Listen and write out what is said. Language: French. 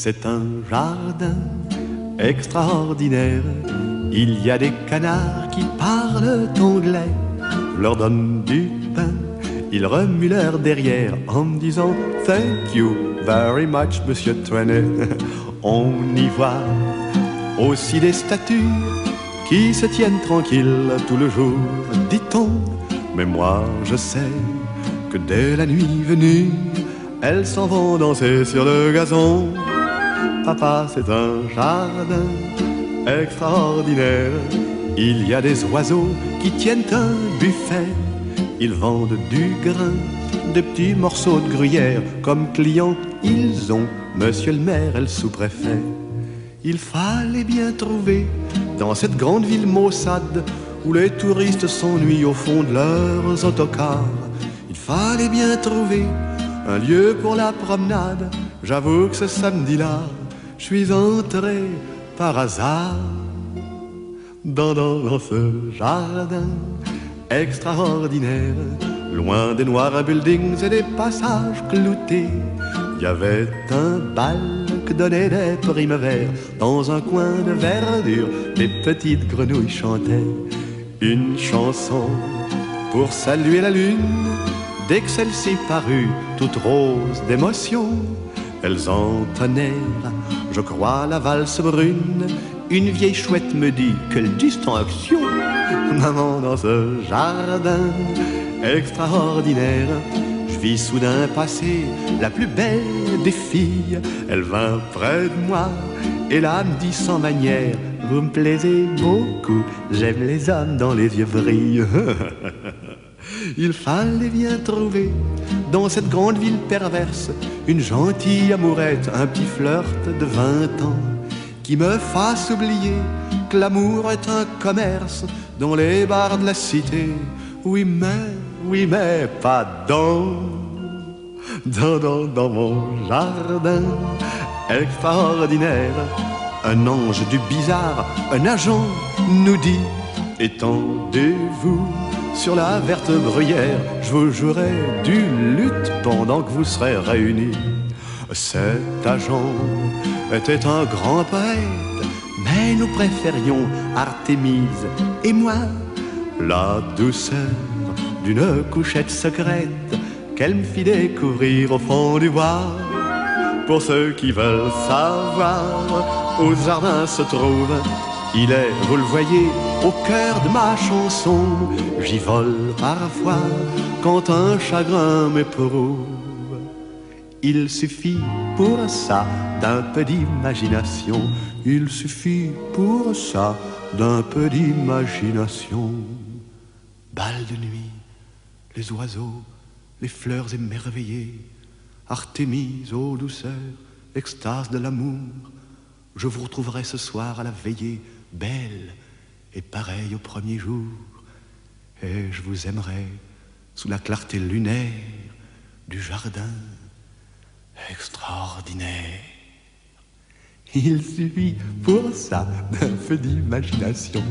C'est un jardin extraordinaire. Il y a des canards qui parlent anglais. Leur donne du pain, ils remuent leur derrière en disant Thank you very much, Monsieur Trenet. On y voit aussi des statues qui se tiennent tranquilles tout le jour, dit-on. Mais moi, je sais que dès la nuit venue, elles s'en vont danser sur le gazon. Papa, c'est un jardin extraordinaire. Il y a des oiseaux qui tiennent un buffet. Ils vendent du grain, des petits morceaux de gruyère. Comme clients, ils ont Monsieur le maire et le sous-préfet. Il fallait bien trouver dans cette grande ville maussade où les touristes s'ennuient au fond de leurs autocars. Il fallait bien trouver un lieu pour la promenade. J'avoue que ce samedi-là, je suis entré par hasard dans, dans ce jardin extraordinaire, loin des noirs buildings et des passages cloutés. Il y avait un bal que donnait des primavères dans un coin de verdure. Des petites grenouilles chantaient une chanson pour saluer la lune. Dès que celle-ci parut, toute rose d'émotion, elles entonnèrent, je crois, la valse brune. Une vieille chouette me dit, quelle distinction, maman, dans ce jardin extraordinaire je vis soudain passer la plus belle des filles. Elle vint près de moi et là me dit sans manière Vous me plaisez beaucoup, j'aime les hommes dont les yeux brillent. Il fallait bien trouver dans cette grande ville perverse une gentille amourette, un petit flirt de vingt ans qui me fasse oublier que l'amour est un commerce dans les bars de la cité. Oui, mais oui, mais pas dans, dans, dans, dans mon jardin extraordinaire. Un ange du bizarre, un agent nous dit Étendez-vous sur la verte bruyère, je vous jouerai du lutte pendant que vous serez réunis. Cet agent était un grand poète, mais nous préférions Artémise et moi, la douceur d'une couchette secrète qu'elle me fit découvrir au fond du bois. Pour ceux qui veulent savoir où jardin se trouve, il est, vous le voyez, au cœur de ma chanson. J'y vole parfois quand un chagrin m'éprouve. Il suffit pour ça d'un peu d'imagination. Il suffit pour ça d'un peu d'imagination. Balle de nuit les oiseaux, les fleurs émerveillées, Artémise, ô douceur, extase de l'amour, je vous retrouverai ce soir à la veillée, belle et pareille au premier jour, et je vous aimerai sous la clarté lunaire du jardin extraordinaire. Il suffit pour ça d'un peu d'imagination.